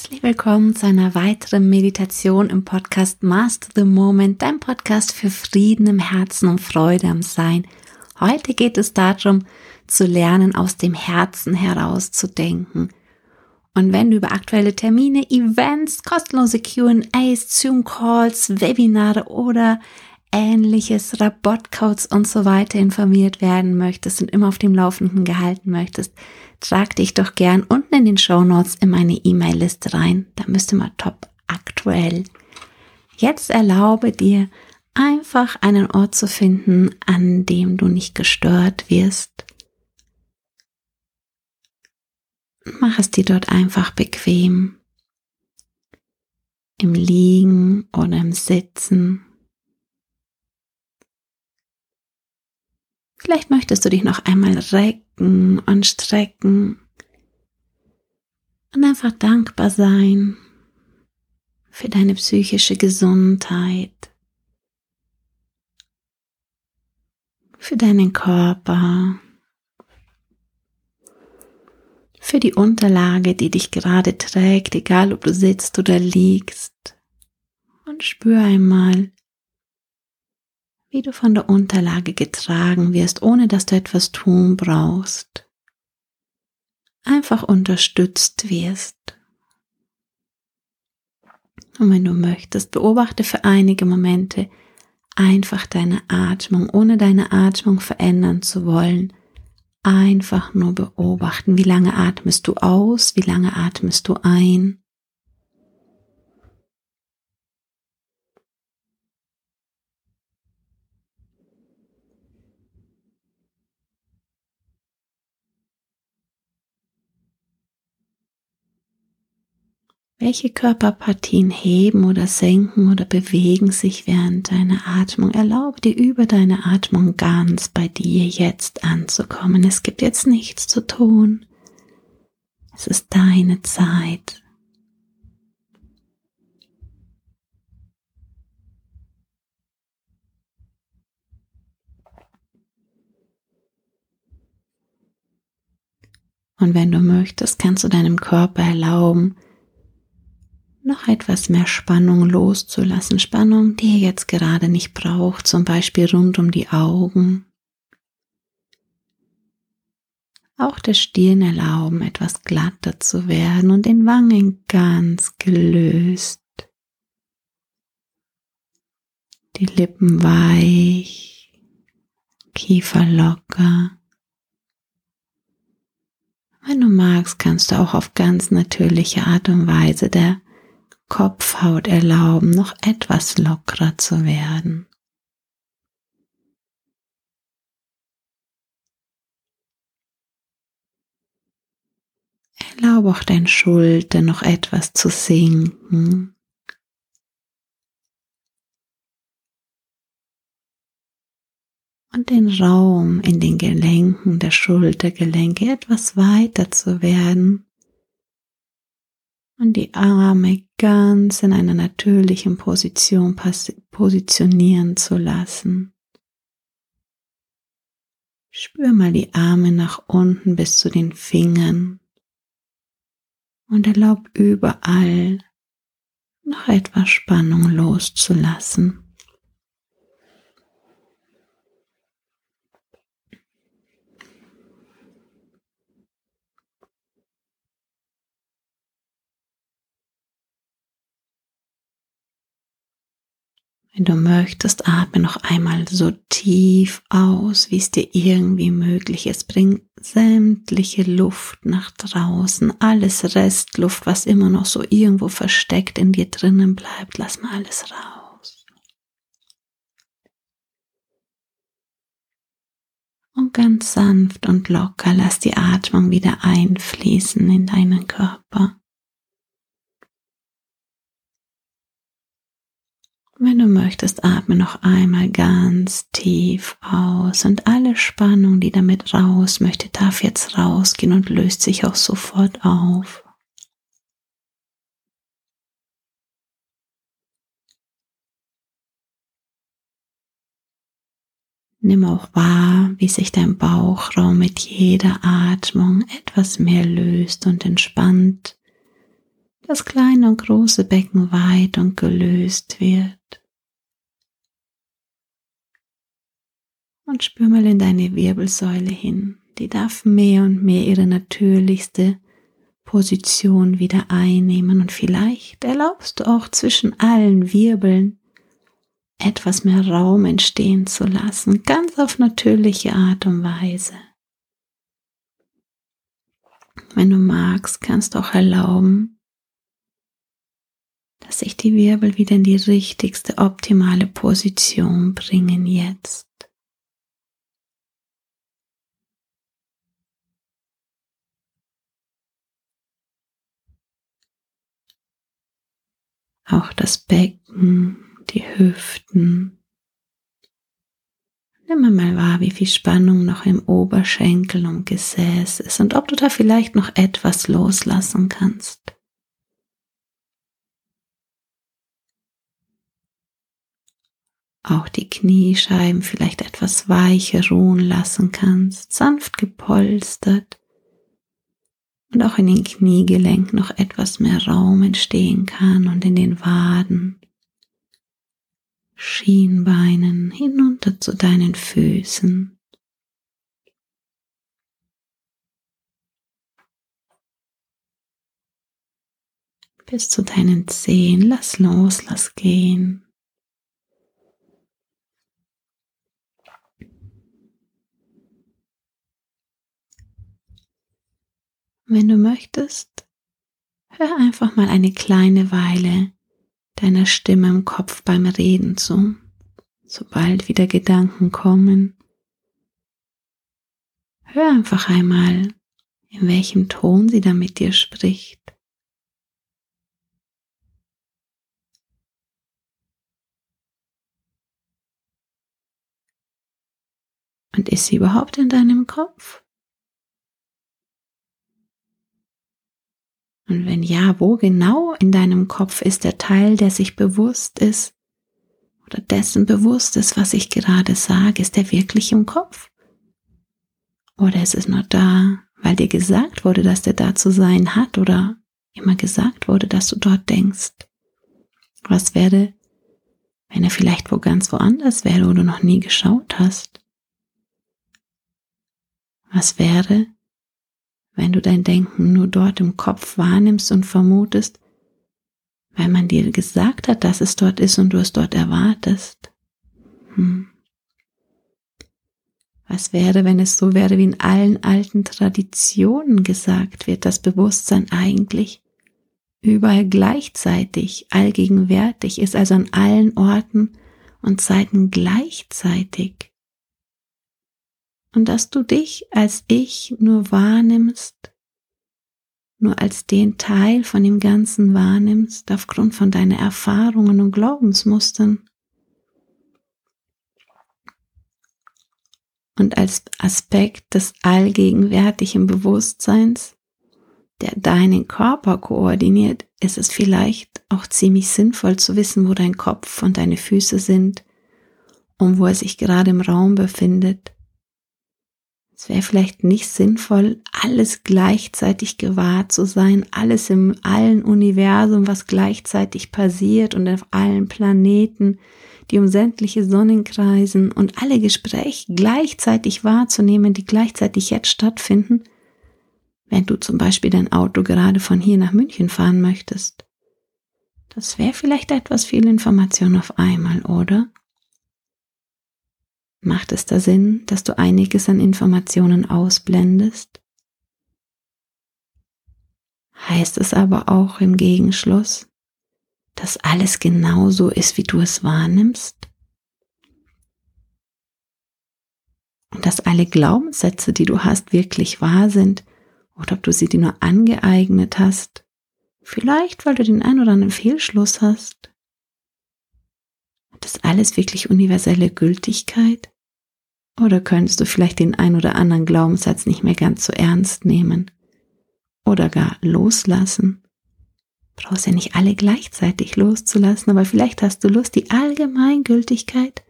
Herzlich willkommen zu einer weiteren Meditation im Podcast Master the Moment, dein Podcast für Frieden im Herzen und Freude am Sein. Heute geht es darum, zu lernen, aus dem Herzen heraus zu denken. Und wenn du über aktuelle Termine, Events, kostenlose QAs, Zoom-Calls, Webinare oder ähnliches, Rabattcodes und so weiter informiert werden möchtest und immer auf dem Laufenden gehalten möchtest, trag dich doch gern unten in den Show Notes in meine E-Mail-Liste rein. Da müsste mal top aktuell. Jetzt erlaube dir, einfach einen Ort zu finden, an dem du nicht gestört wirst. Mach es dir dort einfach bequem. Im Liegen oder im Sitzen. Vielleicht möchtest du dich noch einmal recken und strecken und einfach dankbar sein für deine psychische Gesundheit, für deinen Körper, für die Unterlage, die dich gerade trägt, egal ob du sitzt oder liegst. Und spür einmal, wie du von der Unterlage getragen wirst, ohne dass du etwas tun brauchst. Einfach unterstützt wirst. Und wenn du möchtest, beobachte für einige Momente einfach deine Atmung, ohne deine Atmung verändern zu wollen. Einfach nur beobachten, wie lange atmest du aus, wie lange atmest du ein. Welche Körperpartien heben oder senken oder bewegen sich während deiner Atmung? Erlaube dir über deine Atmung ganz bei dir jetzt anzukommen. Es gibt jetzt nichts zu tun. Es ist deine Zeit. Und wenn du möchtest, kannst du deinem Körper erlauben, noch etwas mehr Spannung loszulassen. Spannung, die ihr jetzt gerade nicht braucht, zum Beispiel rund um die Augen. Auch der Stirn erlauben, etwas glatter zu werden und den Wangen ganz gelöst. Die Lippen weich, Kiefer locker. Wenn du magst, kannst du auch auf ganz natürliche Art und Weise der Kopfhaut erlauben, noch etwas lockerer zu werden. Erlaube auch dein Schulter noch etwas zu sinken. Und den Raum in den Gelenken der Schultergelenke etwas weiter zu werden und die Arme ganz in einer natürlichen Position positionieren zu lassen. Spür mal die Arme nach unten bis zu den Fingern und erlaub überall noch etwas Spannung loszulassen. Wenn du möchtest, atme noch einmal so tief aus, wie es dir irgendwie möglich ist. Bring sämtliche Luft nach draußen, alles Restluft, was immer noch so irgendwo versteckt in dir drinnen bleibt, lass mal alles raus. Und ganz sanft und locker lass die Atmung wieder einfließen in deinen Körper. Wenn du möchtest, atme noch einmal ganz tief aus und alle Spannung, die damit raus möchte, darf jetzt rausgehen und löst sich auch sofort auf. Nimm auch wahr, wie sich dein Bauchraum mit jeder Atmung etwas mehr löst und entspannt das kleine und große Becken weit und gelöst wird. Und spür mal in deine Wirbelsäule hin. Die darf mehr und mehr ihre natürlichste Position wieder einnehmen und vielleicht erlaubst du auch zwischen allen Wirbeln etwas mehr Raum entstehen zu lassen, ganz auf natürliche Art und Weise. Wenn du magst, kannst du auch erlauben, dass sich die Wirbel wieder in die richtigste, optimale Position bringen jetzt. Auch das Becken die Hüften. Nimm mal wahr, wie viel Spannung noch im Oberschenkel und Gesäß ist und ob du da vielleicht noch etwas loslassen kannst. Auch die Kniescheiben vielleicht etwas weicher ruhen lassen kannst, sanft gepolstert und auch in den Kniegelenken noch etwas mehr Raum entstehen kann und in den Waden. Schienbeinen hinunter zu deinen Füßen. Bis zu deinen Zehen. Lass los, lass gehen. Wenn du möchtest, hör einfach mal eine kleine Weile deiner Stimme im Kopf beim Reden zu, sobald wieder Gedanken kommen. Hör einfach einmal, in welchem Ton sie da mit dir spricht. Und ist sie überhaupt in deinem Kopf? Und wenn ja, wo genau in deinem Kopf ist der Teil, der sich bewusst ist oder dessen bewusst ist, was ich gerade sage? Ist der wirklich im Kopf? Oder ist es nur da, weil dir gesagt wurde, dass der da zu sein hat oder immer gesagt wurde, dass du dort denkst? Was wäre, wenn er vielleicht wo ganz woanders wäre, wo du noch nie geschaut hast? Was wäre, wenn du dein Denken nur dort im Kopf wahrnimmst und vermutest, weil man dir gesagt hat, dass es dort ist und du es dort erwartest. Hm. Was wäre, wenn es so wäre, wie in allen alten Traditionen gesagt wird, dass Bewusstsein eigentlich überall gleichzeitig, allgegenwärtig ist, also an allen Orten und Zeiten gleichzeitig und dass du dich als ich nur wahrnimmst, nur als den Teil von dem Ganzen wahrnimmst, aufgrund von deinen Erfahrungen und Glaubensmustern. Und als Aspekt des allgegenwärtigen Bewusstseins, der deinen Körper koordiniert, ist es vielleicht auch ziemlich sinnvoll zu wissen, wo dein Kopf und deine Füße sind und wo er sich gerade im Raum befindet es wäre vielleicht nicht sinnvoll, alles gleichzeitig gewahrt zu sein, alles im allen Universum, was gleichzeitig passiert und auf allen Planeten, die um sämtliche Sonnen kreisen und alle Gespräche gleichzeitig wahrzunehmen, die gleichzeitig jetzt stattfinden, wenn du zum Beispiel dein Auto gerade von hier nach München fahren möchtest. Das wäre vielleicht etwas viel Information auf einmal, oder? Macht es da Sinn, dass du einiges an Informationen ausblendest? Heißt es aber auch im Gegenschluss, dass alles genauso ist, wie du es wahrnimmst? Und dass alle Glaubenssätze, die du hast, wirklich wahr sind oder ob du sie dir nur angeeignet hast, vielleicht weil du den ein oder anderen Fehlschluss hast? Hat das alles wirklich universelle Gültigkeit? Oder könntest du vielleicht den ein oder anderen Glaubenssatz nicht mehr ganz so ernst nehmen? Oder gar loslassen? Brauchst ja nicht alle gleichzeitig loszulassen, aber vielleicht hast du Lust, die Allgemeingültigkeit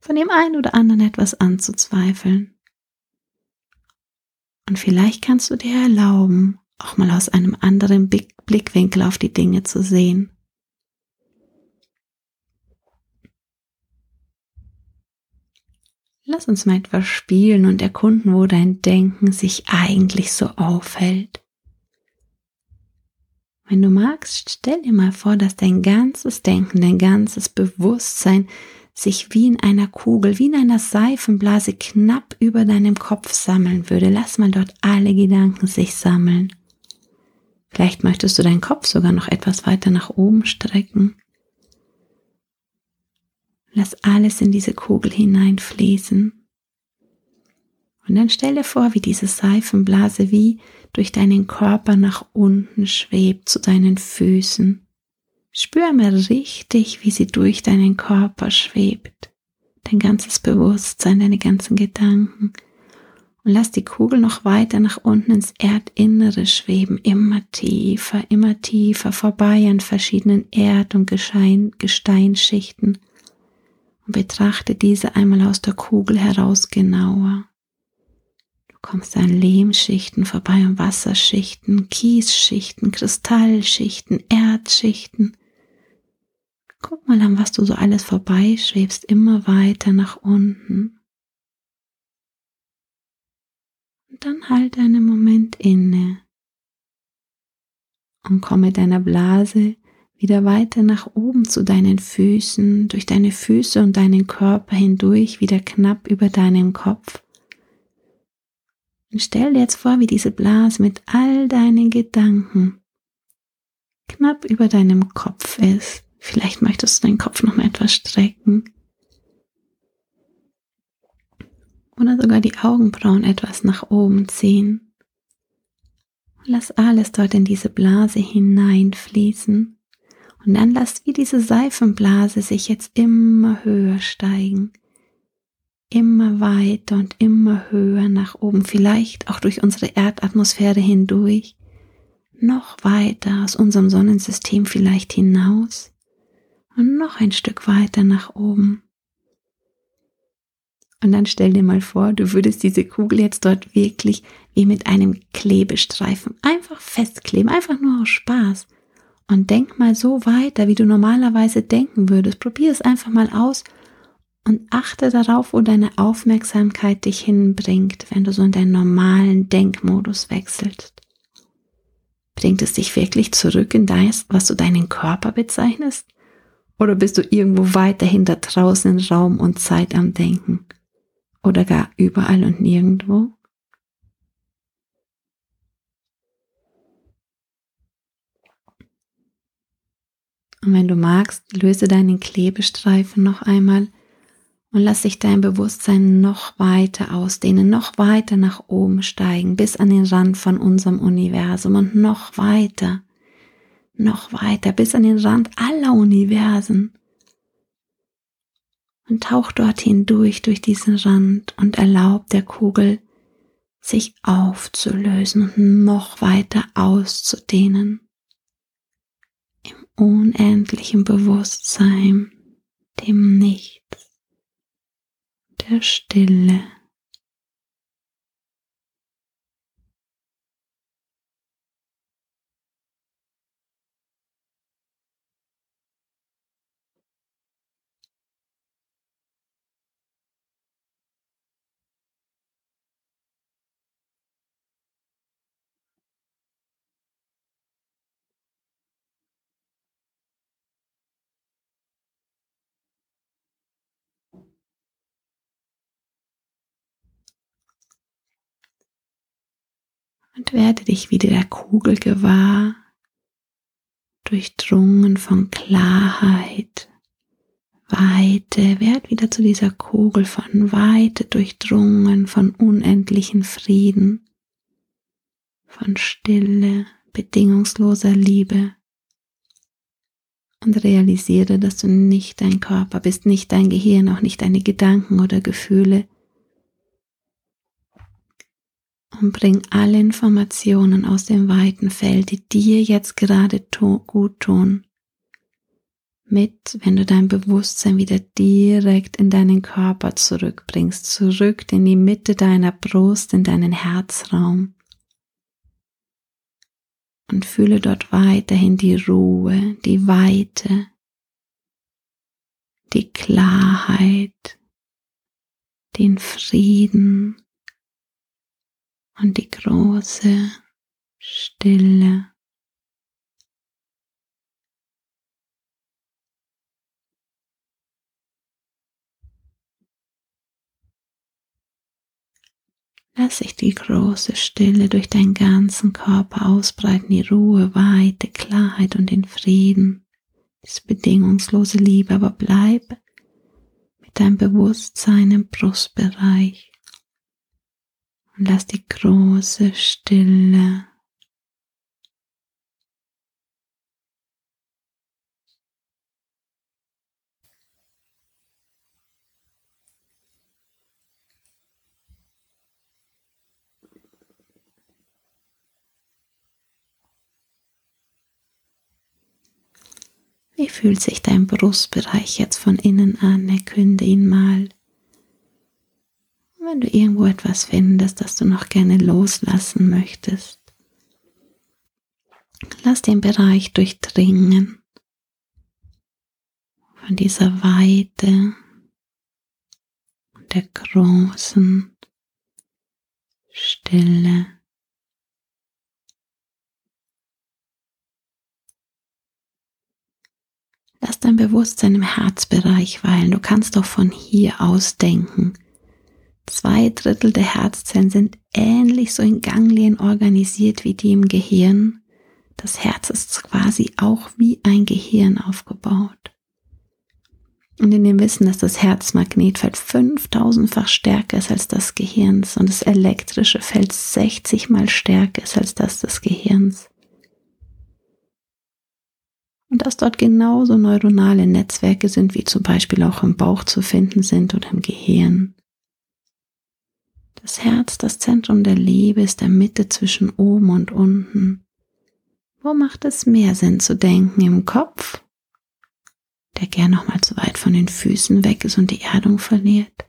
von dem einen oder anderen etwas anzuzweifeln. Und vielleicht kannst du dir erlauben, auch mal aus einem anderen Blickwinkel auf die Dinge zu sehen. Lass uns mal etwas spielen und erkunden, wo dein Denken sich eigentlich so aufhält. Wenn du magst, stell dir mal vor, dass dein ganzes Denken, dein ganzes Bewusstsein sich wie in einer Kugel, wie in einer Seifenblase knapp über deinem Kopf sammeln würde. Lass mal dort alle Gedanken sich sammeln. Vielleicht möchtest du deinen Kopf sogar noch etwas weiter nach oben strecken. Lass alles in diese Kugel hineinfließen. Und dann stell dir vor, wie diese Seifenblase wie durch deinen Körper nach unten schwebt zu deinen Füßen. Spür mal richtig, wie sie durch deinen Körper schwebt. Dein ganzes Bewusstsein, deine ganzen Gedanken. Und lass die Kugel noch weiter nach unten ins Erdinnere schweben, immer tiefer, immer tiefer, vorbei an verschiedenen Erd- und Gesteinsschichten und betrachte diese einmal aus der Kugel heraus genauer. Du kommst an Lehmschichten vorbei und Wasserschichten, Kiesschichten, Kristallschichten, Erdschichten. Guck mal an, was du so alles vorbeischwebst, immer weiter nach unten. Und dann halt einen Moment inne und komme deiner Blase wieder weiter nach oben zu deinen Füßen, durch deine Füße und deinen Körper hindurch, wieder knapp über deinem Kopf. Und stell dir jetzt vor, wie diese Blase mit all deinen Gedanken knapp über deinem Kopf ist. Vielleicht möchtest du deinen Kopf noch mal etwas strecken. Oder sogar die Augenbrauen etwas nach oben ziehen. Lass alles dort in diese Blase hineinfließen. Und dann lasst wie diese Seifenblase sich jetzt immer höher steigen. Immer weiter und immer höher nach oben, vielleicht auch durch unsere Erdatmosphäre hindurch, noch weiter aus unserem Sonnensystem vielleicht hinaus und noch ein Stück weiter nach oben. Und dann stell dir mal vor, du würdest diese Kugel jetzt dort wirklich wie mit einem Klebestreifen einfach festkleben, einfach nur aus Spaß. Und denk mal so weiter, wie du normalerweise denken würdest. Probier es einfach mal aus und achte darauf, wo deine Aufmerksamkeit dich hinbringt, wenn du so in deinen normalen Denkmodus wechselst. Bringt es dich wirklich zurück in das, was du deinen Körper bezeichnest? Oder bist du irgendwo weiterhin da draußen in Raum und Zeit am Denken? Oder gar überall und nirgendwo? Und wenn du magst, löse deinen Klebestreifen noch einmal und lass sich dein Bewusstsein noch weiter ausdehnen, noch weiter nach oben steigen, bis an den Rand von unserem Universum und noch weiter, noch weiter, bis an den Rand aller Universen. Und tauch dorthin durch, durch diesen Rand und erlaub der Kugel, sich aufzulösen und noch weiter auszudehnen unendlichem Bewusstsein, dem Nichts, der Stille. Und werde dich wieder der Kugel gewahr, durchdrungen von Klarheit, Weite, werd wieder zu dieser Kugel von Weite durchdrungen von unendlichen Frieden, von Stille, bedingungsloser Liebe. Und realisiere, dass du nicht dein Körper bist, nicht dein Gehirn, auch nicht deine Gedanken oder Gefühle, und bring alle Informationen aus dem weiten Feld, die dir jetzt gerade gut tun, mit, wenn du dein Bewusstsein wieder direkt in deinen Körper zurückbringst, zurück in die Mitte deiner Brust, in deinen Herzraum. und fühle dort weiterhin die Ruhe, die Weite, die Klarheit, den Frieden und die große Stille. Lass sich die große Stille durch deinen ganzen Körper ausbreiten, die Ruhe, Weite, Klarheit und den Frieden, diese bedingungslose Liebe, aber bleib mit deinem Bewusstsein im Brustbereich und lass die große Stille Wie fühlt sich dein Brustbereich jetzt von innen an? Erkünde ihn mal. Wenn du irgendwo etwas findest, das du noch gerne loslassen möchtest, lass den Bereich durchdringen von dieser Weite und der großen Stille. Lass dein Bewusstsein im Herzbereich weilen. Du kannst doch von hier aus denken. Zwei Drittel der Herzzellen sind ähnlich so in Ganglien organisiert wie die im Gehirn. Das Herz ist quasi auch wie ein Gehirn aufgebaut. Und in dem Wissen, dass das Herzmagnetfeld 5000-fach stärker ist als das Gehirns und das elektrische Feld 60 mal stärker ist als das des Gehirns, und dass dort genauso neuronale Netzwerke sind, wie zum Beispiel auch im Bauch zu finden sind oder im Gehirn. Das Herz, das Zentrum der Liebe, ist der Mitte zwischen oben und unten. Wo macht es mehr Sinn zu denken? Im Kopf, der gern noch mal zu weit von den Füßen weg ist und die Erdung verliert?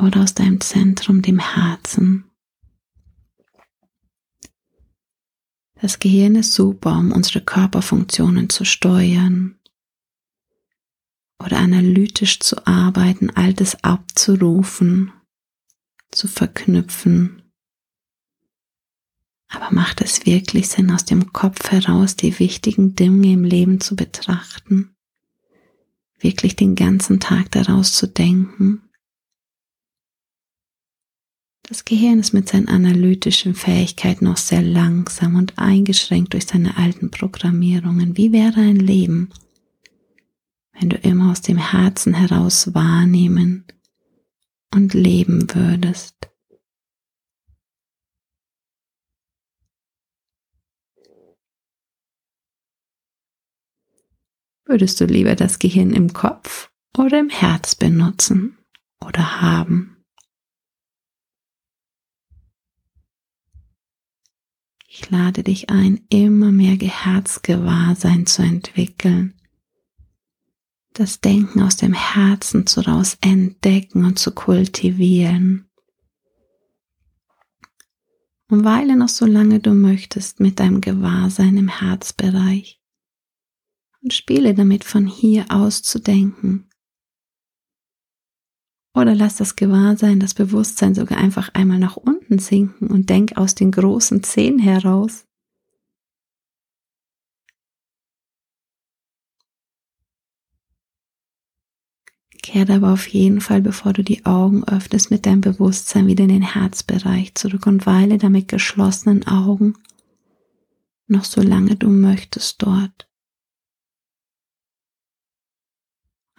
Oder aus deinem Zentrum, dem Herzen, Das Gehirn ist super, um unsere Körperfunktionen zu steuern oder analytisch zu arbeiten, Altes abzurufen, zu verknüpfen. Aber macht es wirklich Sinn, aus dem Kopf heraus die wichtigen Dinge im Leben zu betrachten? Wirklich den ganzen Tag daraus zu denken? Das Gehirn ist mit seinen analytischen Fähigkeiten noch sehr langsam und eingeschränkt durch seine alten Programmierungen. Wie wäre ein Leben, wenn du immer aus dem Herzen heraus wahrnehmen und leben würdest? Würdest du lieber das Gehirn im Kopf oder im Herz benutzen oder haben? Ich lade dich ein, immer mehr Herzgewahrsein zu entwickeln. Das Denken aus dem Herzen zu raus entdecken und zu kultivieren. Und weile noch so lange du möchtest mit deinem Gewahrsein im Herzbereich und spiele damit von hier aus zu denken. Oder lass das Gewahrsein, das Bewusstsein sogar einfach einmal nach unten sinken und denk aus den großen Zehen heraus. Kehre aber auf jeden Fall, bevor du die Augen öffnest, mit deinem Bewusstsein wieder in den Herzbereich zurück und weile damit geschlossenen Augen noch so lange du möchtest dort.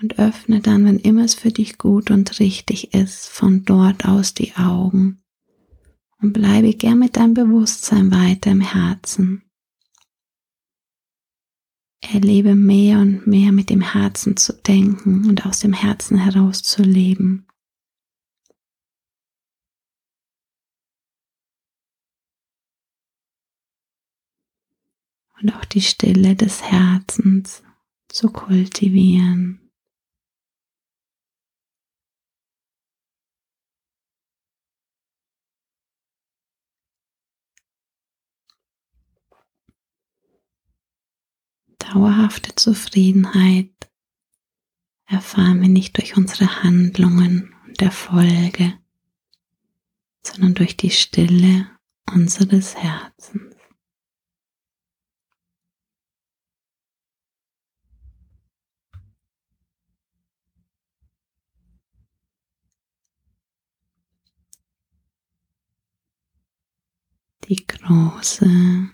und öffne dann, wenn immer es für dich gut und richtig ist, von dort aus die Augen und bleibe gern mit deinem Bewusstsein weiter im Herzen. Erlebe mehr und mehr mit dem Herzen zu denken und aus dem Herzen heraus zu leben. Und auch die Stille des Herzens zu kultivieren. Dauerhafte Zufriedenheit erfahren wir nicht durch unsere Handlungen und Erfolge, sondern durch die Stille unseres Herzens. Die große